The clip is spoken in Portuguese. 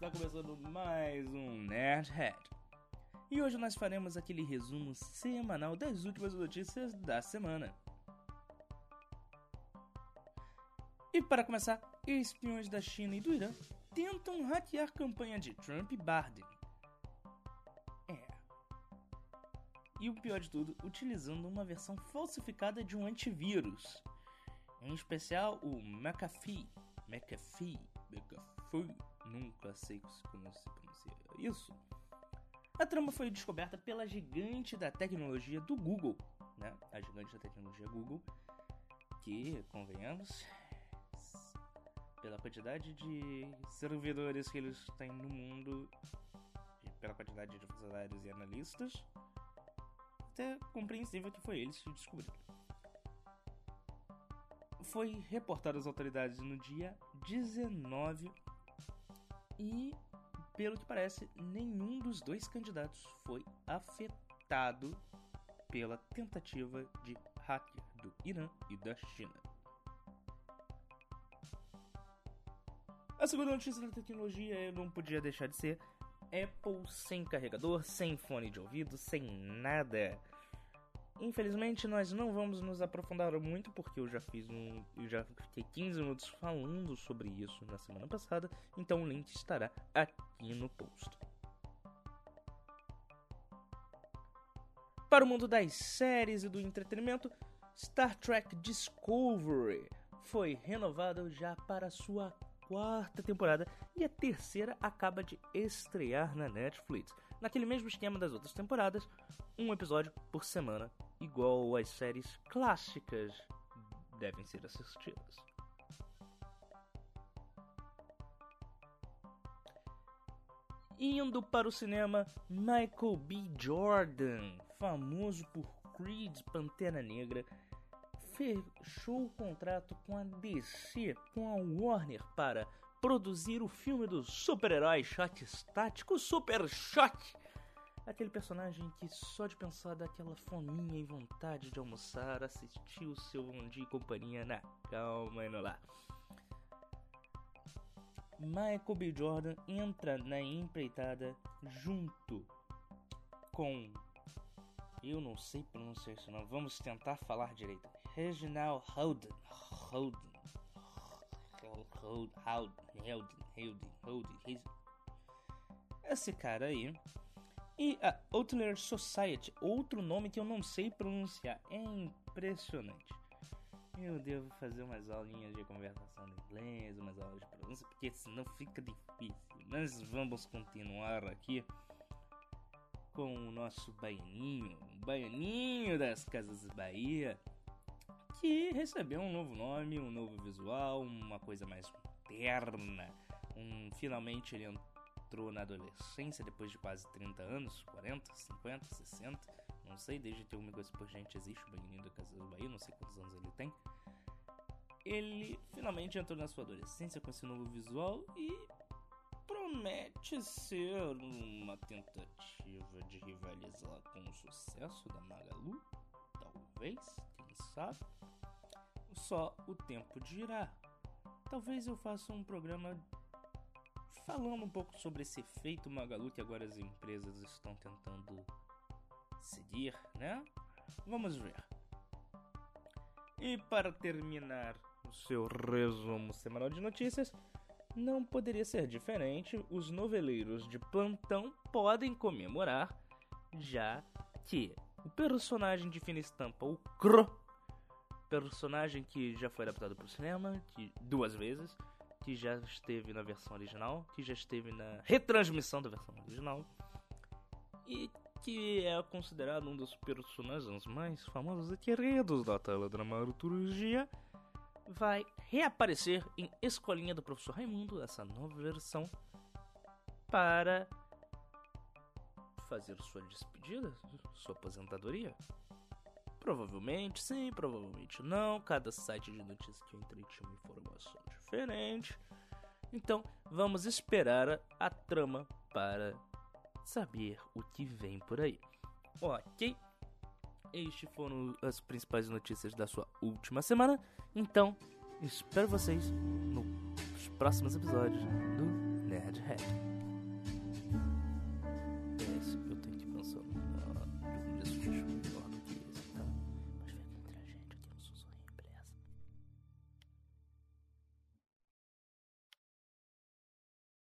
começando mais um Nerdhead. E hoje nós faremos aquele resumo semanal das últimas notícias da semana. E para começar, espiões da China e do Irã tentam hackear campanha de Trump e Biden. É. E o pior de tudo, utilizando uma versão falsificada de um antivírus. Em especial o McAfee. McAfee. McAfee. Nunca sei como se pronuncia isso. A trama foi descoberta pela gigante da tecnologia do Google, né? A gigante da tecnologia Google, que, convenhamos, pela quantidade de servidores que eles têm no mundo, pela quantidade de funcionários e analistas, até compreensível que foi eles que descobriram. Foi reportado às autoridades no dia 19 e, pelo que parece, nenhum dos dois candidatos foi afetado pela tentativa de hacker do Irã e da China. A segunda notícia da tecnologia não podia deixar de ser Apple sem carregador, sem fone de ouvido, sem nada. Infelizmente, nós não vamos nos aprofundar muito, porque eu já fiz um. Eu já fiquei 15 minutos falando sobre isso na semana passada, então o link estará aqui no post. Para o mundo das séries e do entretenimento, Star Trek Discovery foi renovado já para sua quarta temporada e a terceira acaba de estrear na Netflix. Naquele mesmo esquema das outras temporadas, um episódio por semana, igual as séries clássicas devem ser assistidas. Indo para o cinema, Michael B. Jordan, famoso por Creed Pantera Negra, fechou o contrato com a DC, com a Warner, para produzir o filme do super-herói Shot Estático Super Shot. Aquele personagem que só de pensar daquela fominha e vontade de almoçar, assistiu o seu Bom Dia e Companhia na calma e no lá. Michael B. Jordan entra na empreitada junto com eu não sei pronunciar isso não. Vamos tentar falar direito. Reginald Holden. Holden. Holden. Holden. Holden. Holden. Esse cara aí. E a Outlier Society. Outro nome que eu não sei pronunciar. É impressionante. Eu devo fazer umas aulinhas de conversação em inglês, umas aulas de pronúncia, porque senão fica difícil. Mas vamos continuar aqui com o nosso baianinho, o baianinho das Casas Bahia, que recebeu um novo nome, um novo visual, uma coisa mais moderna. Um, finalmente ele entrou na adolescência depois de quase 30 anos, 40, 50, 60, não sei, desde que o Amigo por Gente existe, o baianinho da Casas Bahia, não sei quantos anos ele tem. Ele finalmente entrou na sua adolescência com esse novo visual e promete ser uma tentativa de rivalizar com o sucesso da Magalu? Talvez, quem sabe? Só o tempo dirá. Talvez eu faça um programa falando um pouco sobre esse efeito Magalu que agora as empresas estão tentando seguir, né? Vamos ver. E para terminar o seu resumo semanal de notícias, não poderia ser diferente, os noveleiros de plantão podem comemorar, já que o personagem de fina estampa, o Cro, personagem que já foi adaptado para o cinema que, duas vezes, que já esteve na versão original, que já esteve na retransmissão da versão original, e que é considerado um dos personagens mais famosos e queridos da tela dramaturgia vai reaparecer em Escolinha do Professor Raimundo, essa nova versão, para fazer sua despedida, sua aposentadoria? Provavelmente sim, provavelmente não. Cada site de notícias que eu entrei tinha uma informação diferente. Então vamos esperar a trama para saber o que vem por aí. Ok? Estes foram as principais notícias da sua última semana. Então, espero vocês nos próximos episódios do Nerdhead.